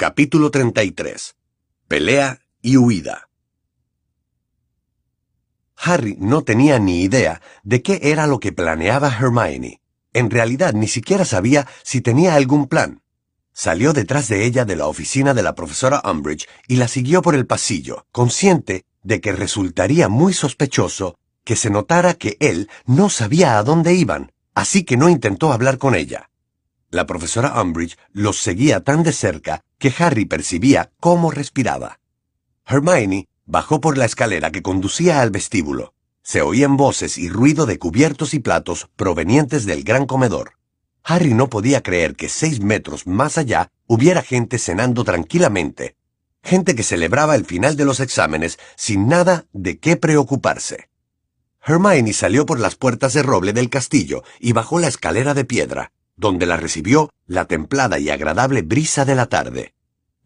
Capítulo 33. Pelea y huida. Harry no tenía ni idea de qué era lo que planeaba Hermione. En realidad ni siquiera sabía si tenía algún plan. Salió detrás de ella de la oficina de la profesora Umbridge y la siguió por el pasillo, consciente de que resultaría muy sospechoso que se notara que él no sabía a dónde iban, así que no intentó hablar con ella. La profesora Umbridge los seguía tan de cerca que Harry percibía cómo respiraba. Hermione bajó por la escalera que conducía al vestíbulo. Se oían voces y ruido de cubiertos y platos provenientes del gran comedor. Harry no podía creer que seis metros más allá hubiera gente cenando tranquilamente, gente que celebraba el final de los exámenes sin nada de qué preocuparse. Hermione salió por las puertas de roble del castillo y bajó la escalera de piedra donde la recibió la templada y agradable brisa de la tarde.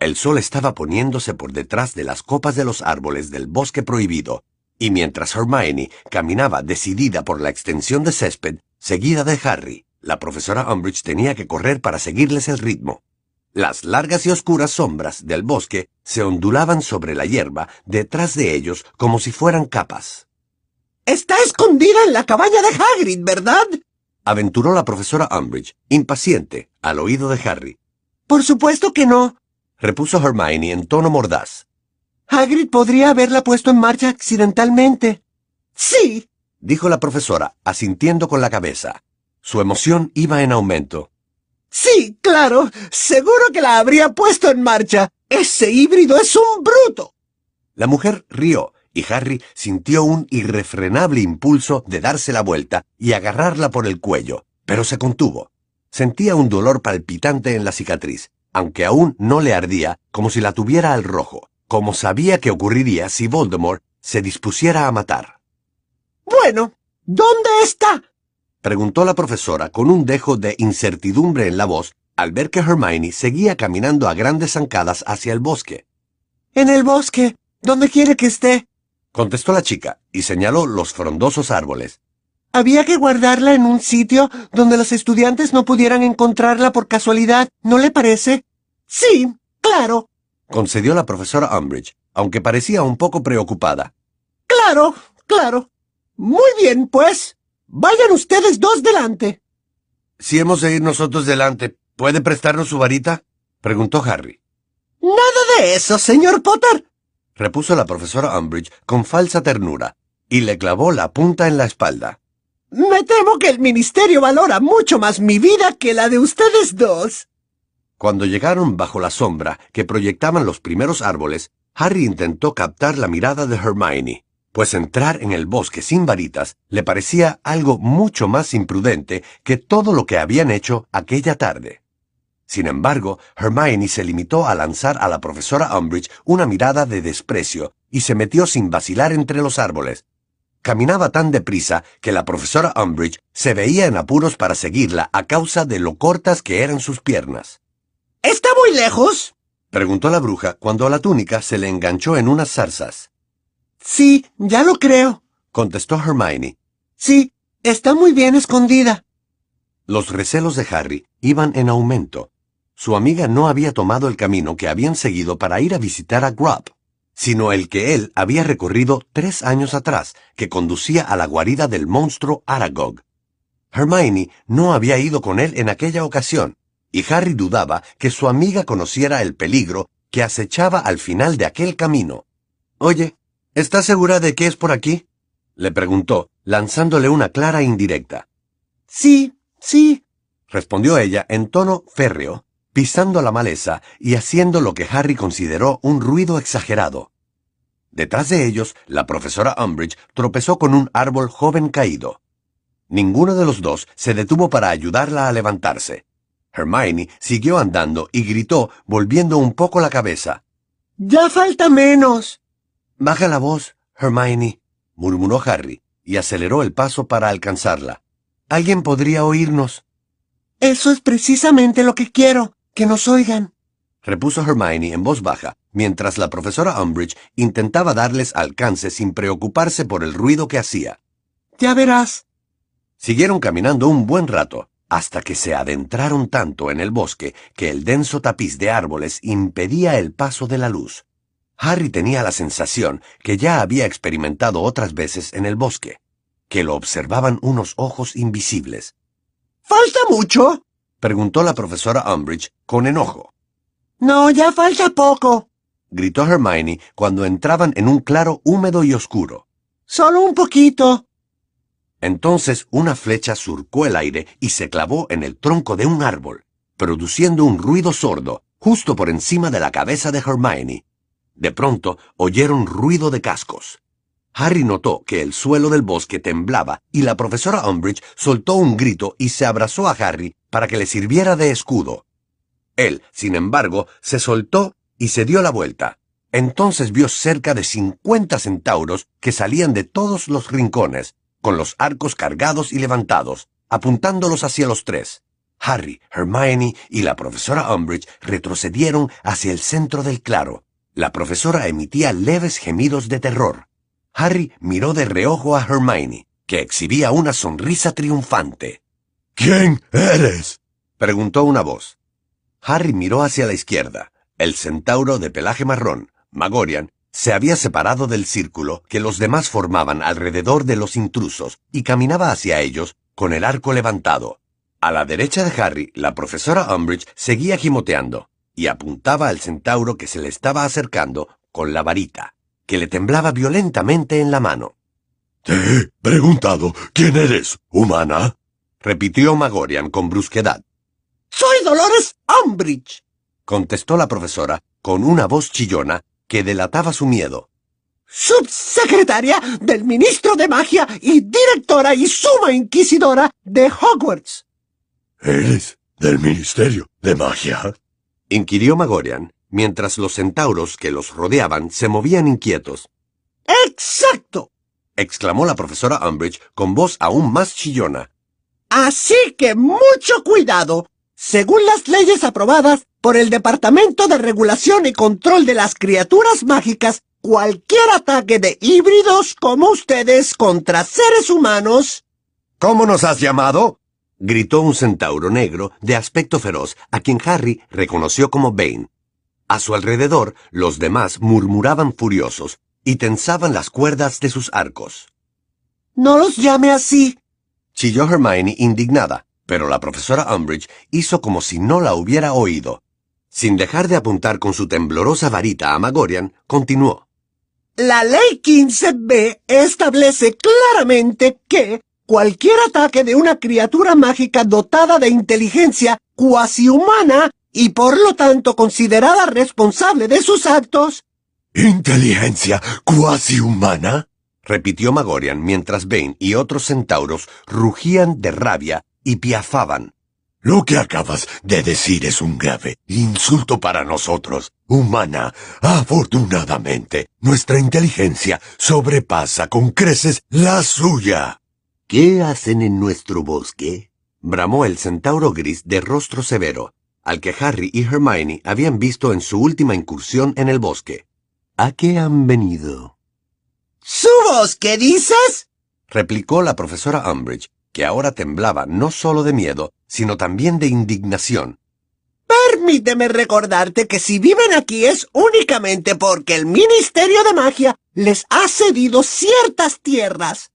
El sol estaba poniéndose por detrás de las copas de los árboles del bosque prohibido, y mientras Hermione caminaba decidida por la extensión de césped, seguida de Harry, la profesora Umbridge tenía que correr para seguirles el ritmo. Las largas y oscuras sombras del bosque se ondulaban sobre la hierba detrás de ellos como si fueran capas. Está escondida en la cabaña de Hagrid, ¿verdad? Aventuró la profesora Umbridge, impaciente, al oído de Harry. Por supuesto que no, repuso Hermione en tono mordaz. Hagrid podría haberla puesto en marcha accidentalmente. Sí, dijo la profesora, asintiendo con la cabeza. Su emoción iba en aumento. Sí, claro, seguro que la habría puesto en marcha. Ese híbrido es un bruto. La mujer rió y Harry sintió un irrefrenable impulso de darse la vuelta y agarrarla por el cuello, pero se contuvo. Sentía un dolor palpitante en la cicatriz, aunque aún no le ardía como si la tuviera al rojo, como sabía que ocurriría si Voldemort se dispusiera a matar. Bueno, ¿dónde está? preguntó la profesora con un dejo de incertidumbre en la voz al ver que Hermione seguía caminando a grandes zancadas hacia el bosque. En el bosque. ¿Dónde quiere que esté? Contestó la chica y señaló los frondosos árboles. Había que guardarla en un sitio donde los estudiantes no pudieran encontrarla por casualidad, ¿no le parece? Sí, claro, concedió la profesora Umbridge, aunque parecía un poco preocupada. Claro, claro. Muy bien, pues. Vayan ustedes dos delante. Si hemos de ir nosotros delante, ¿puede prestarnos su varita? preguntó Harry. Nada de eso, señor Potter repuso la profesora Umbridge con falsa ternura, y le clavó la punta en la espalda. Me temo que el ministerio valora mucho más mi vida que la de ustedes dos. Cuando llegaron bajo la sombra que proyectaban los primeros árboles, Harry intentó captar la mirada de Hermione, pues entrar en el bosque sin varitas le parecía algo mucho más imprudente que todo lo que habían hecho aquella tarde. Sin embargo, Hermione se limitó a lanzar a la profesora Umbridge una mirada de desprecio y se metió sin vacilar entre los árboles. Caminaba tan deprisa que la profesora Umbridge se veía en apuros para seguirla a causa de lo cortas que eran sus piernas. ¿Está muy lejos? preguntó la bruja cuando la túnica se le enganchó en unas zarzas. Sí, ya lo creo, contestó Hermione. Sí, está muy bien escondida. Los recelos de Harry iban en aumento su amiga no había tomado el camino que habían seguido para ir a visitar a Grubb, sino el que él había recorrido tres años atrás, que conducía a la guarida del monstruo Aragog. Hermione no había ido con él en aquella ocasión, y Harry dudaba que su amiga conociera el peligro que acechaba al final de aquel camino. Oye, ¿estás segura de que es por aquí? le preguntó, lanzándole una clara indirecta. Sí, sí, respondió ella en tono férreo, pisando la maleza y haciendo lo que Harry consideró un ruido exagerado. Detrás de ellos, la profesora Umbridge tropezó con un árbol joven caído. Ninguno de los dos se detuvo para ayudarla a levantarse. Hermione siguió andando y gritó, volviendo un poco la cabeza. Ya falta menos. Baja la voz, Hermione, murmuró Harry, y aceleró el paso para alcanzarla. Alguien podría oírnos. Eso es precisamente lo que quiero que nos oigan, repuso Hermione en voz baja, mientras la profesora Umbridge intentaba darles alcance sin preocuparse por el ruido que hacía. Ya verás. Siguieron caminando un buen rato, hasta que se adentraron tanto en el bosque que el denso tapiz de árboles impedía el paso de la luz. Harry tenía la sensación que ya había experimentado otras veces en el bosque, que lo observaban unos ojos invisibles. ¿Falta mucho? Preguntó la profesora Umbridge con enojo. No, ya falta poco, gritó Hermione cuando entraban en un claro húmedo y oscuro. Solo un poquito. Entonces una flecha surcó el aire y se clavó en el tronco de un árbol, produciendo un ruido sordo justo por encima de la cabeza de Hermione. De pronto oyeron ruido de cascos. Harry notó que el suelo del bosque temblaba y la profesora Umbridge soltó un grito y se abrazó a Harry para que le sirviera de escudo. Él, sin embargo, se soltó y se dio la vuelta. Entonces vio cerca de cincuenta centauros que salían de todos los rincones, con los arcos cargados y levantados, apuntándolos hacia los tres. Harry, Hermione y la profesora Umbridge retrocedieron hacia el centro del claro. La profesora emitía leves gemidos de terror. Harry miró de reojo a Hermione, que exhibía una sonrisa triunfante. ¿Quién eres? preguntó una voz. Harry miró hacia la izquierda. El centauro de pelaje marrón, Magorian, se había separado del círculo que los demás formaban alrededor de los intrusos y caminaba hacia ellos con el arco levantado. A la derecha de Harry, la profesora Umbridge seguía gimoteando y apuntaba al centauro que se le estaba acercando con la varita que le temblaba violentamente en la mano. Te he preguntado quién eres, humana, repitió Magorian con brusquedad. Soy Dolores Umbridge, contestó la profesora con una voz chillona que delataba su miedo. Subsecretaria del Ministro de Magia y directora y suma inquisidora de Hogwarts. ¿Eres del Ministerio de Magia? inquirió Magorian, mientras los centauros que los rodeaban se movían inquietos. ¡Exacto! exclamó la profesora Umbridge con voz aún más chillona. Así que mucho cuidado. Según las leyes aprobadas por el Departamento de Regulación y Control de las Criaturas Mágicas, cualquier ataque de híbridos como ustedes contra seres humanos... ¿Cómo nos has llamado? gritó un centauro negro de aspecto feroz a quien Harry reconoció como Bane. A su alrededor, los demás murmuraban furiosos y tensaban las cuerdas de sus arcos. No los llame así, chilló Hermione indignada, pero la profesora Umbridge hizo como si no la hubiera oído. Sin dejar de apuntar con su temblorosa varita a Magorian, continuó. La ley 15b establece claramente que cualquier ataque de una criatura mágica dotada de inteligencia cuasi humana y por lo tanto considerada responsable de sus actos. ¿Inteligencia cuasi humana? Repitió Magorian mientras Bane y otros centauros rugían de rabia y piafaban. Lo que acabas de decir es un grave insulto para nosotros. Humana, afortunadamente, nuestra inteligencia sobrepasa con creces la suya. ¿Qué hacen en nuestro bosque? bramó el centauro gris de rostro severo, al que Harry y Hermione habían visto en su última incursión en el bosque. ¿A qué han venido? ¿Su bosque dices? replicó la profesora Umbridge, que ahora temblaba no solo de miedo, sino también de indignación. Permíteme recordarte que si viven aquí es únicamente porque el Ministerio de Magia les ha cedido ciertas tierras.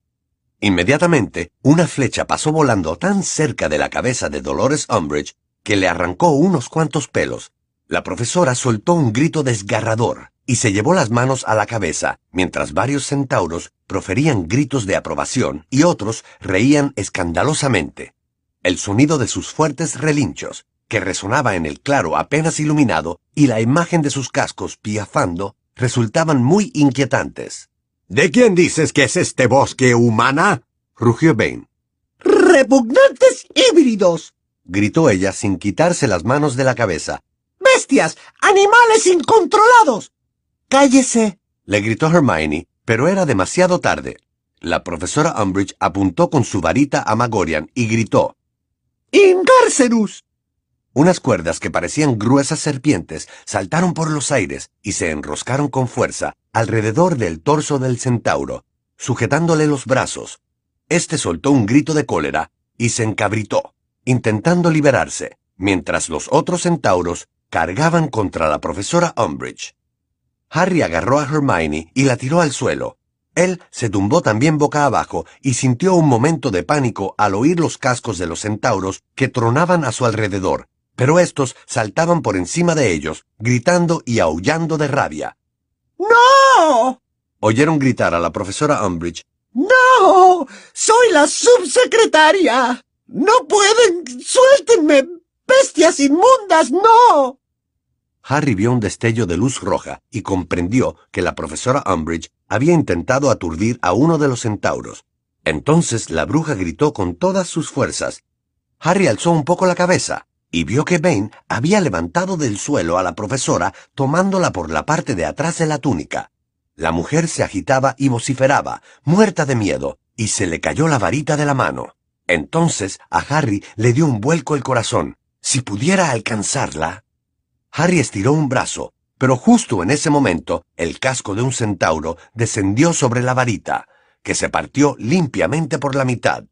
Inmediatamente, una flecha pasó volando tan cerca de la cabeza de Dolores Umbridge que le arrancó unos cuantos pelos. La profesora soltó un grito desgarrador y se llevó las manos a la cabeza, mientras varios centauros proferían gritos de aprobación y otros reían escandalosamente. El sonido de sus fuertes relinchos, que resonaba en el claro apenas iluminado, y la imagen de sus cascos piafando, resultaban muy inquietantes. ¿De quién dices que es este bosque humana? rugió Bane. ¡Repugnantes híbridos! gritó ella sin quitarse las manos de la cabeza. ¡Bestias! ¡Animales incontrolados! ¡Cállese! le gritó Hermione, pero era demasiado tarde. La profesora Umbridge apuntó con su varita a Magorian y gritó. ¡Ingárcerus! Unas cuerdas que parecían gruesas serpientes saltaron por los aires y se enroscaron con fuerza alrededor del torso del centauro, sujetándole los brazos. Este soltó un grito de cólera y se encabritó. intentando liberarse, mientras los otros centauros cargaban contra la profesora Umbridge. Harry agarró a Hermione y la tiró al suelo. Él se tumbó también boca abajo y sintió un momento de pánico al oír los cascos de los centauros que tronaban a su alrededor, pero estos saltaban por encima de ellos, gritando y aullando de rabia. ¡No! Oyeron gritar a la profesora Umbridge. ¡No! ¡Soy la subsecretaria! ¡No pueden! ¡Suéltenme! ¡Bestias inmundas! ¡No! Harry vio un destello de luz roja y comprendió que la profesora Umbridge había intentado aturdir a uno de los centauros. Entonces la bruja gritó con todas sus fuerzas. Harry alzó un poco la cabeza y vio que Bane había levantado del suelo a la profesora tomándola por la parte de atrás de la túnica. La mujer se agitaba y vociferaba, muerta de miedo, y se le cayó la varita de la mano. Entonces a Harry le dio un vuelco el corazón. Si pudiera alcanzarla. Harry estiró un brazo, pero justo en ese momento el casco de un centauro descendió sobre la varita, que se partió limpiamente por la mitad.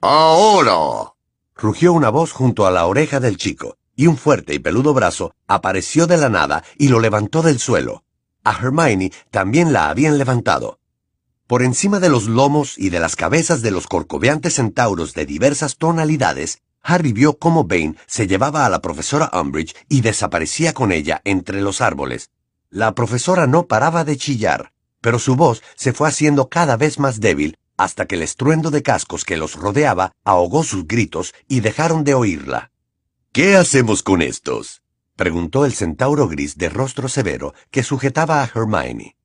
¡Ahora! Rugió una voz junto a la oreja del chico, y un fuerte y peludo brazo apareció de la nada y lo levantó del suelo. A Hermione también la habían levantado. Por encima de los lomos y de las cabezas de los corcoveantes centauros de diversas tonalidades, Harry vio cómo Bane se llevaba a la profesora Umbridge y desaparecía con ella entre los árboles. La profesora no paraba de chillar, pero su voz se fue haciendo cada vez más débil hasta que el estruendo de cascos que los rodeaba ahogó sus gritos y dejaron de oírla. ¿Qué hacemos con estos? preguntó el centauro gris de rostro severo que sujetaba a Hermione.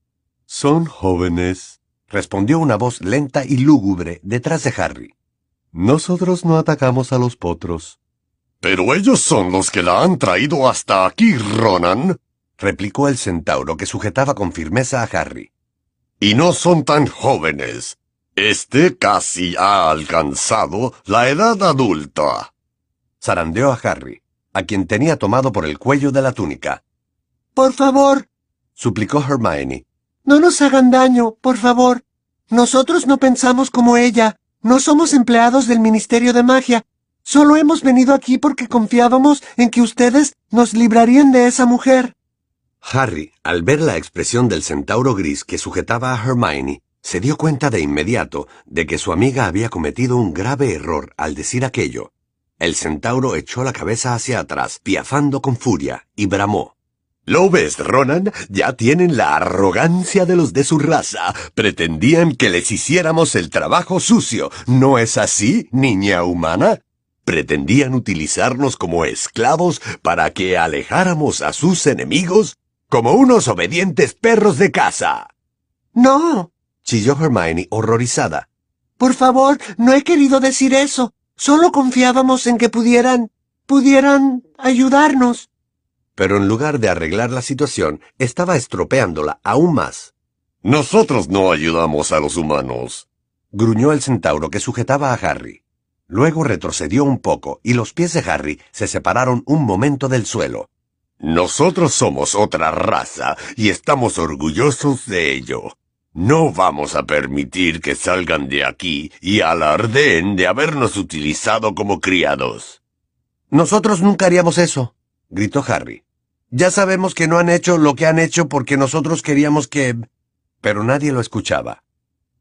Son jóvenes, respondió una voz lenta y lúgubre detrás de Harry. Nosotros no atacamos a los potros. Pero ellos son los que la han traído hasta aquí, Ronan, replicó el centauro que sujetaba con firmeza a Harry. Y no son tan jóvenes. Este casi ha alcanzado la edad adulta. Zarandeó a Harry, a quien tenía tomado por el cuello de la túnica. Por favor, suplicó Hermione. No nos hagan daño, por favor. Nosotros no pensamos como ella. No somos empleados del Ministerio de Magia. Solo hemos venido aquí porque confiábamos en que ustedes nos librarían de esa mujer. Harry, al ver la expresión del centauro gris que sujetaba a Hermione, se dio cuenta de inmediato de que su amiga había cometido un grave error al decir aquello. El centauro echó la cabeza hacia atrás, piafando con furia, y bramó. ¿Lo ves, Ronan? Ya tienen la arrogancia de los de su raza. Pretendían que les hiciéramos el trabajo sucio. ¿No es así, niña humana? Pretendían utilizarnos como esclavos para que alejáramos a sus enemigos como unos obedientes perros de casa. No, chilló Hermione horrorizada. Por favor, no he querido decir eso. Solo confiábamos en que pudieran... pudieran ayudarnos pero en lugar de arreglar la situación, estaba estropeándola aún más. Nosotros no ayudamos a los humanos, gruñó el centauro que sujetaba a Harry. Luego retrocedió un poco y los pies de Harry se separaron un momento del suelo. Nosotros somos otra raza y estamos orgullosos de ello. No vamos a permitir que salgan de aquí y alardeen de habernos utilizado como criados. Nosotros nunca haríamos eso, gritó Harry. Ya sabemos que no han hecho lo que han hecho porque nosotros queríamos que... Pero nadie lo escuchaba.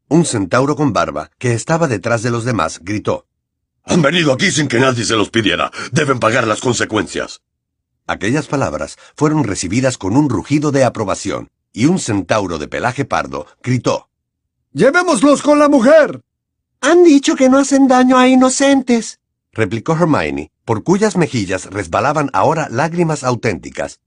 Un centauro con barba, que estaba detrás de los demás, gritó. Han venido aquí sin que nadie se los pidiera. Deben pagar las consecuencias. Aquellas palabras fueron recibidas con un rugido de aprobación, y un centauro de pelaje pardo gritó. ¡Llevémoslos con la mujer! Han dicho que no hacen daño a inocentes replicó Hermione, por cuyas mejillas resbalaban ahora lágrimas auténticas.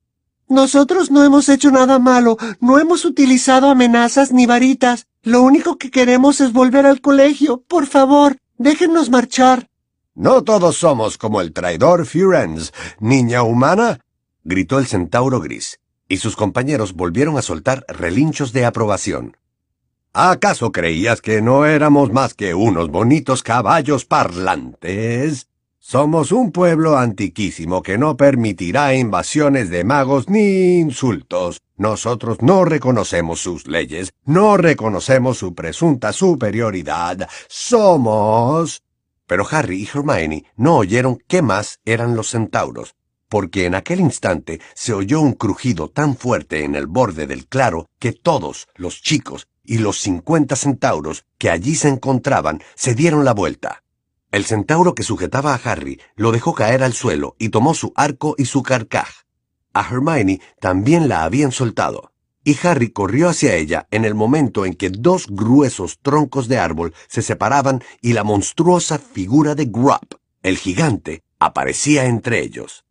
Nosotros no hemos hecho nada malo, no hemos utilizado amenazas ni varitas. Lo único que queremos es volver al colegio. Por favor, déjennos marchar. No todos somos como el traidor Firenze, niña humana, gritó el centauro gris, y sus compañeros volvieron a soltar relinchos de aprobación. ¿Acaso creías que no éramos más que unos bonitos caballos parlantes? Somos un pueblo antiquísimo que no permitirá invasiones de magos ni insultos. Nosotros no reconocemos sus leyes, no reconocemos su presunta superioridad. Somos... Pero Harry y Hermione no oyeron qué más eran los centauros, porque en aquel instante se oyó un crujido tan fuerte en el borde del claro que todos, los chicos y los cincuenta centauros que allí se encontraban, se dieron la vuelta. El centauro que sujetaba a Harry lo dejó caer al suelo y tomó su arco y su carcaj. A Hermione también la habían soltado, y Harry corrió hacia ella en el momento en que dos gruesos troncos de árbol se separaban y la monstruosa figura de Grubb, el gigante, aparecía entre ellos.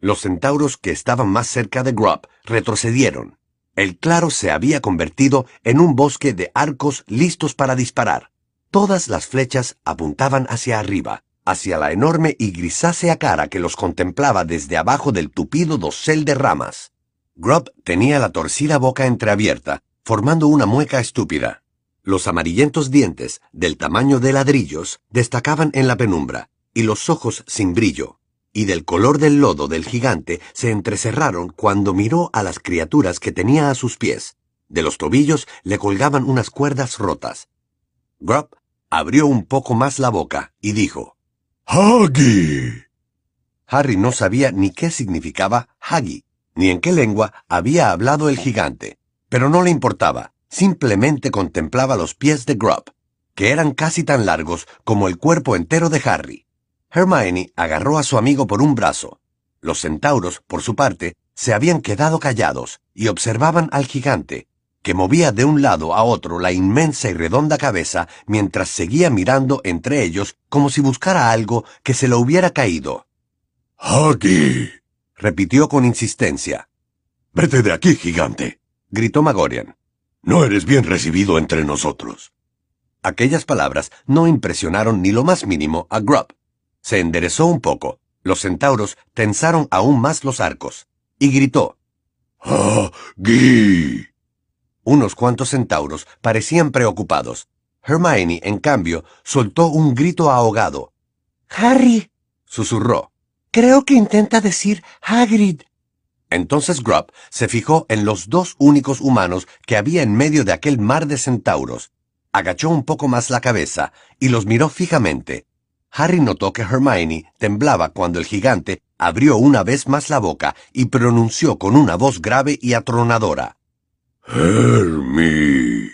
Los centauros que estaban más cerca de Grubb retrocedieron. El claro se había convertido en un bosque de arcos listos para disparar. Todas las flechas apuntaban hacia arriba, hacia la enorme y grisácea cara que los contemplaba desde abajo del tupido dosel de ramas. Grubb tenía la torcida boca entreabierta, formando una mueca estúpida. Los amarillentos dientes, del tamaño de ladrillos, destacaban en la penumbra, y los ojos sin brillo, y del color del lodo del gigante se entrecerraron cuando miró a las criaturas que tenía a sus pies. De los tobillos le colgaban unas cuerdas rotas. Grubb abrió un poco más la boca y dijo, ¡Huggy! Harry no sabía ni qué significaba Huggy, ni en qué lengua había hablado el gigante, pero no le importaba, simplemente contemplaba los pies de Grubb, que eran casi tan largos como el cuerpo entero de Harry. Hermione agarró a su amigo por un brazo. Los centauros, por su parte, se habían quedado callados y observaban al gigante, que movía de un lado a otro la inmensa y redonda cabeza mientras seguía mirando entre ellos como si buscara algo que se lo hubiera caído. ¡Huggy! repitió con insistencia. Vete de aquí, gigante. gritó Magorian. No eres bien recibido entre nosotros. Aquellas palabras no impresionaron ni lo más mínimo a Grubb. Se enderezó un poco. Los centauros tensaron aún más los arcos. Y gritó. ¡Huggy! Unos cuantos centauros parecían preocupados. Hermione, en cambio, soltó un grito ahogado. Harry, Susurró. creo que intenta decir Hagrid. Entonces Grubb se fijó en los dos únicos humanos que había en medio de aquel mar de centauros. Agachó un poco más la cabeza y los miró fijamente. Harry notó que Hermione temblaba cuando el gigante abrió una vez más la boca y pronunció con una voz grave y atronadora. Hermi.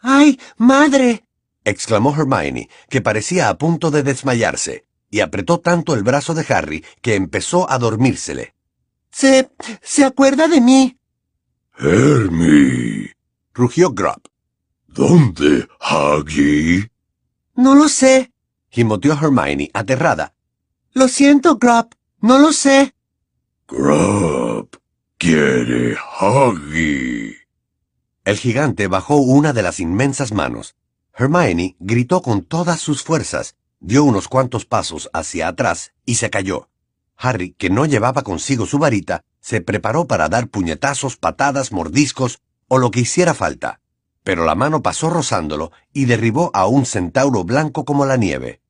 ¡Ay, madre! exclamó Hermione, que parecía a punto de desmayarse, y apretó tanto el brazo de Harry que empezó a dormírsele. Se... se acuerda de mí. Hermi. Rugió Grubb. ¿Dónde, Huggy? No lo sé. Gimoteó Hermione, aterrada. Lo siento, Grubb. No lo sé. Grub. Quiere Huggy. El gigante bajó una de las inmensas manos. Hermione gritó con todas sus fuerzas, dio unos cuantos pasos hacia atrás y se cayó. Harry, que no llevaba consigo su varita, se preparó para dar puñetazos, patadas, mordiscos o lo que hiciera falta. Pero la mano pasó rozándolo y derribó a un centauro blanco como la nieve.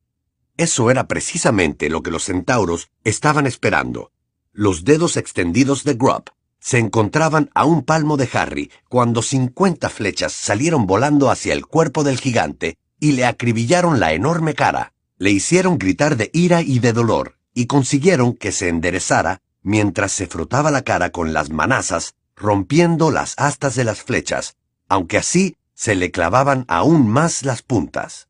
Eso era precisamente lo que los centauros estaban esperando. Los dedos extendidos de Grubb se encontraban a un palmo de Harry cuando cincuenta flechas salieron volando hacia el cuerpo del gigante y le acribillaron la enorme cara, le hicieron gritar de ira y de dolor, y consiguieron que se enderezara mientras se frotaba la cara con las manazas, rompiendo las astas de las flechas, aunque así se le clavaban aún más las puntas.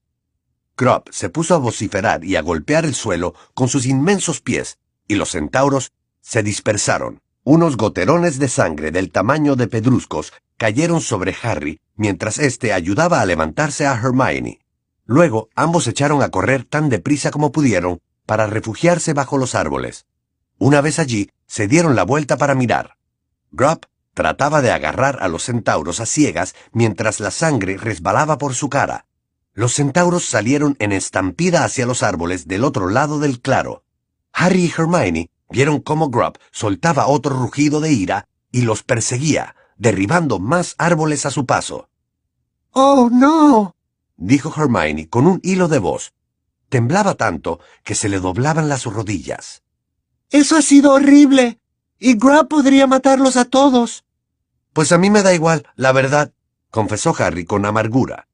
Grubb se puso a vociferar y a golpear el suelo con sus inmensos pies, y los centauros se dispersaron. Unos goterones de sangre del tamaño de pedruscos cayeron sobre Harry mientras éste ayudaba a levantarse a Hermione. Luego ambos echaron a correr tan deprisa como pudieron para refugiarse bajo los árboles. Una vez allí, se dieron la vuelta para mirar. Grubb trataba de agarrar a los centauros a ciegas mientras la sangre resbalaba por su cara. Los centauros salieron en estampida hacia los árboles del otro lado del claro. Harry y Hermione vieron cómo Grubb soltaba otro rugido de ira y los perseguía, derribando más árboles a su paso. ¡Oh, no! dijo Hermione con un hilo de voz. Temblaba tanto que se le doblaban las rodillas. Eso ha sido horrible. Y Grubb podría matarlos a todos. Pues a mí me da igual, la verdad, confesó Harry con amargura.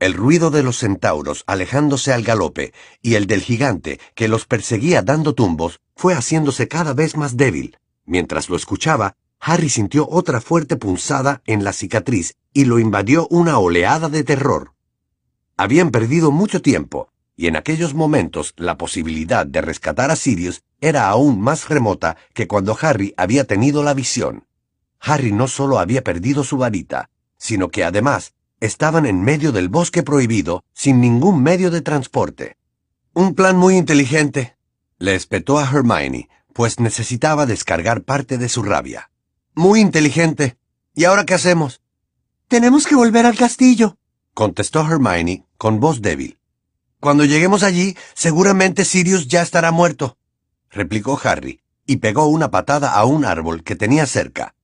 El ruido de los centauros alejándose al galope y el del gigante que los perseguía dando tumbos fue haciéndose cada vez más débil. Mientras lo escuchaba, Harry sintió otra fuerte punzada en la cicatriz y lo invadió una oleada de terror. Habían perdido mucho tiempo, y en aquellos momentos la posibilidad de rescatar a Sirius era aún más remota que cuando Harry había tenido la visión. Harry no solo había perdido su varita, sino que además estaban en medio del bosque prohibido, sin ningún medio de transporte. Un plan muy inteligente, le espetó a Hermione, pues necesitaba descargar parte de su rabia. Muy inteligente. ¿Y ahora qué hacemos? Tenemos que volver al castillo, contestó Hermione con voz débil. Cuando lleguemos allí, seguramente Sirius ya estará muerto, replicó Harry, y pegó una patada a un árbol que tenía cerca.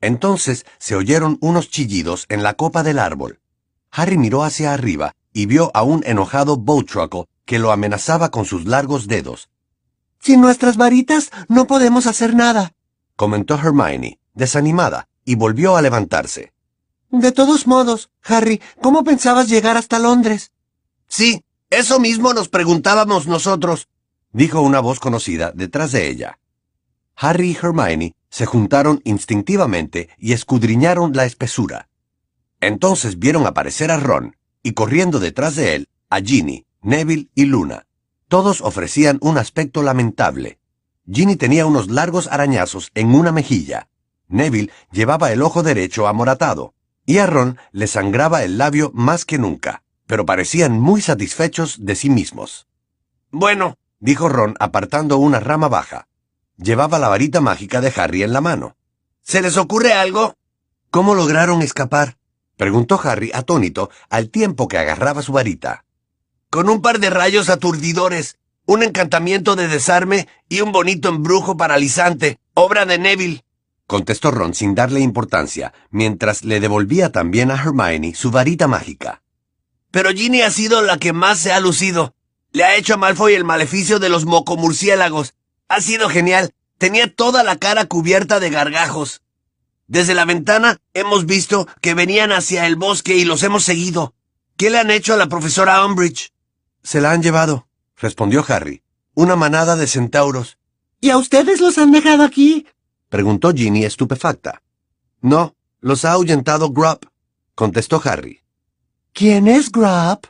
Entonces se oyeron unos chillidos en la copa del árbol. Harry miró hacia arriba y vio a un enojado Bowtruckle que lo amenazaba con sus largos dedos. Sin nuestras varitas no podemos hacer nada, comentó Hermione, desanimada, y volvió a levantarse. De todos modos, Harry, ¿cómo pensabas llegar hasta Londres? Sí, eso mismo nos preguntábamos nosotros, dijo una voz conocida detrás de ella. Harry y Hermione se juntaron instintivamente y escudriñaron la espesura. Entonces vieron aparecer a Ron, y corriendo detrás de él, a Ginny, Neville y Luna. Todos ofrecían un aspecto lamentable. Ginny tenía unos largos arañazos en una mejilla. Neville llevaba el ojo derecho amoratado, y a Ron le sangraba el labio más que nunca, pero parecían muy satisfechos de sí mismos. Bueno, dijo Ron apartando una rama baja. Llevaba la varita mágica de Harry en la mano. ¿Se les ocurre algo? ¿Cómo lograron escapar? preguntó Harry atónito al tiempo que agarraba su varita. Con un par de rayos aturdidores, un encantamiento de desarme y un bonito embrujo paralizante, obra de Neville, contestó Ron sin darle importancia, mientras le devolvía también a Hermione su varita mágica. Pero Ginny ha sido la que más se ha lucido. Le ha hecho a Malfoy el maleficio de los mocomurciélagos ha sido genial. Tenía toda la cara cubierta de gargajos. Desde la ventana hemos visto que venían hacia el bosque y los hemos seguido. ¿Qué le han hecho a la profesora Umbridge? Se la han llevado, respondió Harry. Una manada de centauros. ¿Y a ustedes los han dejado aquí? preguntó Ginny estupefacta. No, los ha ahuyentado Grubb, contestó Harry. ¿Quién es Grubb?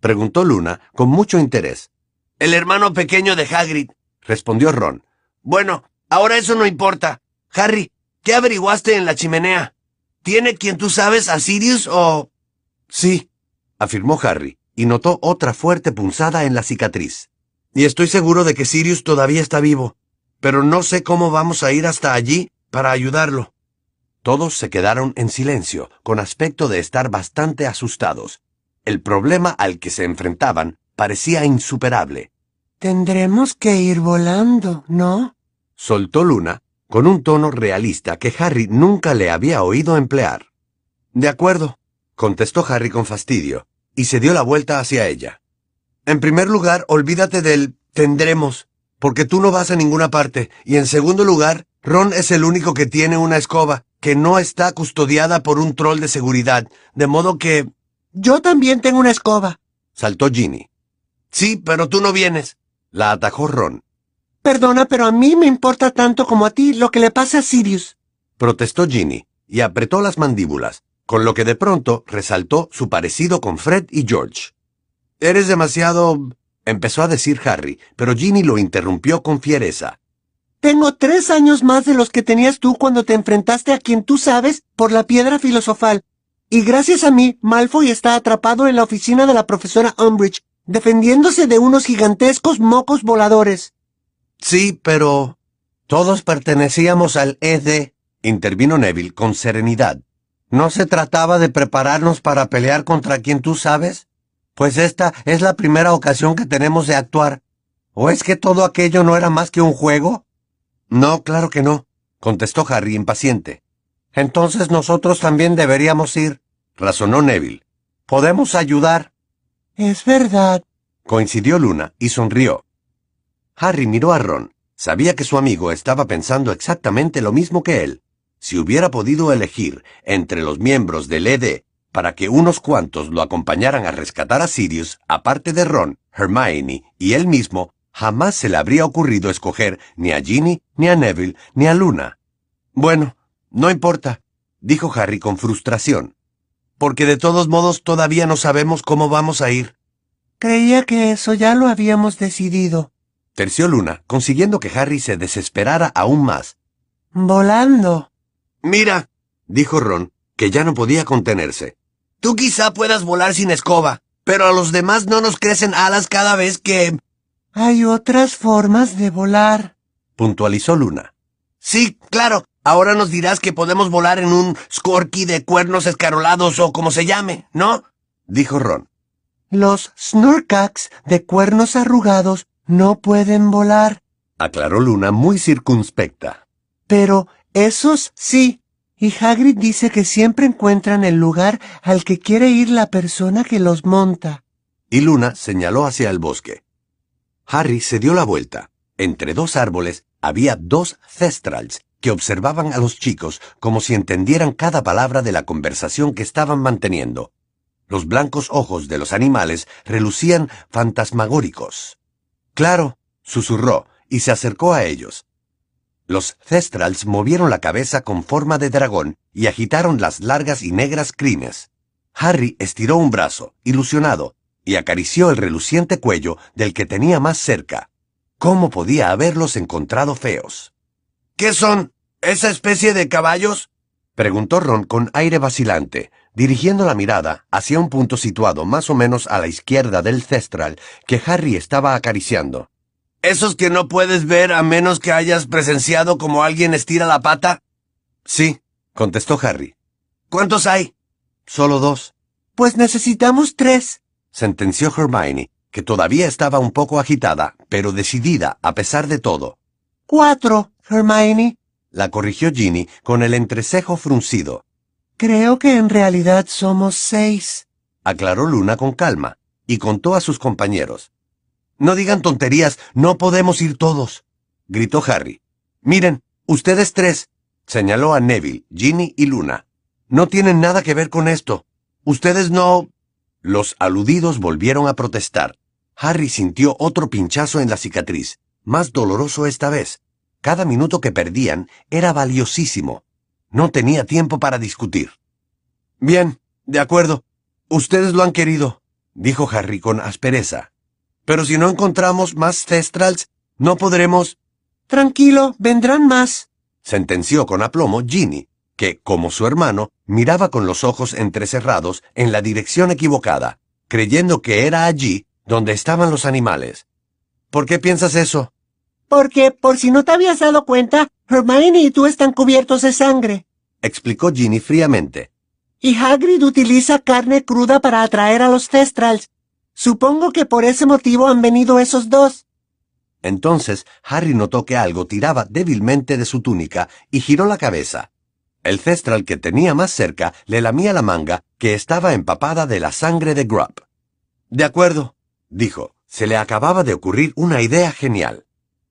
preguntó Luna con mucho interés. El hermano pequeño de Hagrid, respondió Ron. Bueno, ahora eso no importa. Harry, ¿qué averiguaste en la chimenea? ¿Tiene quien tú sabes a Sirius o...? Sí, afirmó Harry, y notó otra fuerte punzada en la cicatriz. Y estoy seguro de que Sirius todavía está vivo, pero no sé cómo vamos a ir hasta allí para ayudarlo. Todos se quedaron en silencio, con aspecto de estar bastante asustados. El problema al que se enfrentaban parecía insuperable. Tendremos que ir volando, ¿no? soltó Luna, con un tono realista que Harry nunca le había oído emplear. De acuerdo, contestó Harry con fastidio, y se dio la vuelta hacia ella. En primer lugar, olvídate del tendremos, porque tú no vas a ninguna parte, y en segundo lugar, Ron es el único que tiene una escoba, que no está custodiada por un troll de seguridad, de modo que... Yo también tengo una escoba, saltó Ginny. Sí, pero tú no vienes. La atajó Ron. Perdona, pero a mí me importa tanto como a ti lo que le pasa a Sirius. Protestó Ginny, y apretó las mandíbulas, con lo que de pronto resaltó su parecido con Fred y George. Eres demasiado... empezó a decir Harry, pero Ginny lo interrumpió con fiereza. Tengo tres años más de los que tenías tú cuando te enfrentaste a quien tú sabes por la piedra filosofal. Y gracias a mí, Malfoy está atrapado en la oficina de la profesora Umbridge defendiéndose de unos gigantescos mocos voladores. Sí, pero... Todos pertenecíamos al ED, intervino Neville con serenidad. ¿No se trataba de prepararnos para pelear contra quien tú sabes? Pues esta es la primera ocasión que tenemos de actuar. ¿O es que todo aquello no era más que un juego? No, claro que no, contestó Harry impaciente. Entonces nosotros también deberíamos ir, razonó Neville. Podemos ayudar. Es verdad, coincidió Luna y sonrió. Harry miró a Ron. Sabía que su amigo estaba pensando exactamente lo mismo que él. Si hubiera podido elegir entre los miembros del ED, para que unos cuantos lo acompañaran a rescatar a Sirius, aparte de Ron, Hermione y él mismo, jamás se le habría ocurrido escoger ni a Ginny, ni a Neville, ni a Luna. Bueno, no importa, dijo Harry con frustración, porque de todos modos todavía no sabemos cómo vamos a ir. Creía que eso ya lo habíamos decidido. Terció Luna, consiguiendo que Harry se desesperara aún más. Volando. Mira, dijo Ron, que ya no podía contenerse. Tú quizá puedas volar sin escoba, pero a los demás no nos crecen alas cada vez que... Hay otras formas de volar, puntualizó Luna. Sí, claro. Ahora nos dirás que podemos volar en un scorky de cuernos escarolados o como se llame, ¿no? dijo Ron. Los snorkax de cuernos arrugados no pueden volar, aclaró Luna muy circunspecta. Pero esos sí. Y Hagrid dice que siempre encuentran el lugar al que quiere ir la persona que los monta. Y Luna señaló hacia el bosque. Harry se dio la vuelta. Entre dos árboles había dos cestrals que observaban a los chicos como si entendieran cada palabra de la conversación que estaban manteniendo. Los blancos ojos de los animales relucían fantasmagóricos. Claro, susurró y se acercó a ellos. Los cestrals movieron la cabeza con forma de dragón y agitaron las largas y negras crines. Harry estiró un brazo, ilusionado, y acarició el reluciente cuello del que tenía más cerca. ¿Cómo podía haberlos encontrado feos? ¿Qué son? ¿Esa especie de caballos? preguntó Ron con aire vacilante, dirigiendo la mirada hacia un punto situado más o menos a la izquierda del cestral que Harry estaba acariciando. ¿Esos que no puedes ver a menos que hayas presenciado como alguien estira la pata? Sí, contestó Harry. ¿Cuántos hay? Solo dos. Pues necesitamos tres, sentenció Hermione, que todavía estaba un poco agitada, pero decidida a pesar de todo. Cuatro, Hermione, la corrigió Ginny con el entrecejo fruncido. Creo que en realidad somos seis, aclaró Luna con calma, y contó a sus compañeros. No digan tonterías, no podemos ir todos, gritó Harry. Miren, ustedes tres, señaló a Neville, Ginny y Luna. No tienen nada que ver con esto. Ustedes no... Los aludidos volvieron a protestar. Harry sintió otro pinchazo en la cicatriz, más doloroso esta vez. Cada minuto que perdían era valiosísimo. No tenía tiempo para discutir. Bien, de acuerdo. Ustedes lo han querido, dijo Harry con aspereza. Pero si no encontramos más Cestrals, no podremos... Tranquilo, vendrán más, sentenció con aplomo Ginny, que, como su hermano, miraba con los ojos entrecerrados en la dirección equivocada, creyendo que era allí donde estaban los animales. ¿Por qué piensas eso? Porque, por si no te habías dado cuenta, Hermione y tú están cubiertos de sangre, explicó Ginny fríamente. Y Hagrid utiliza carne cruda para atraer a los Cestrals. Supongo que por ese motivo han venido esos dos. Entonces Harry notó que algo tiraba débilmente de su túnica y giró la cabeza. El cestral que tenía más cerca le lamía la manga, que estaba empapada de la sangre de Grub. De acuerdo, dijo. Se le acababa de ocurrir una idea genial.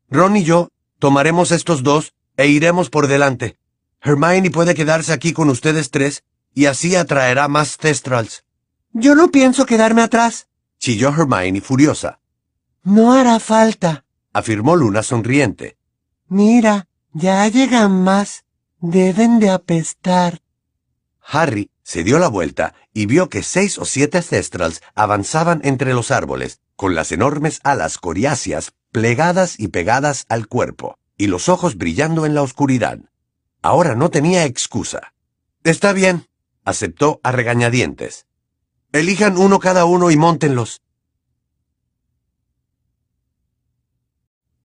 Ron y yo tomaremos estos dos e iremos por delante. Hermione puede quedarse aquí con ustedes tres y así atraerá más cestrals. Yo no pienso quedarme atrás, chilló Hermione furiosa. No hará falta, afirmó Luna sonriente. Mira, ya llegan más. Deben de apestar. Harry se dio la vuelta y vio que seis o siete cestrals avanzaban entre los árboles, con las enormes alas coriáceas plegadas y pegadas al cuerpo, y los ojos brillando en la oscuridad. Ahora no tenía excusa. Está bien, aceptó a regañadientes. Elijan uno cada uno y móntenlos.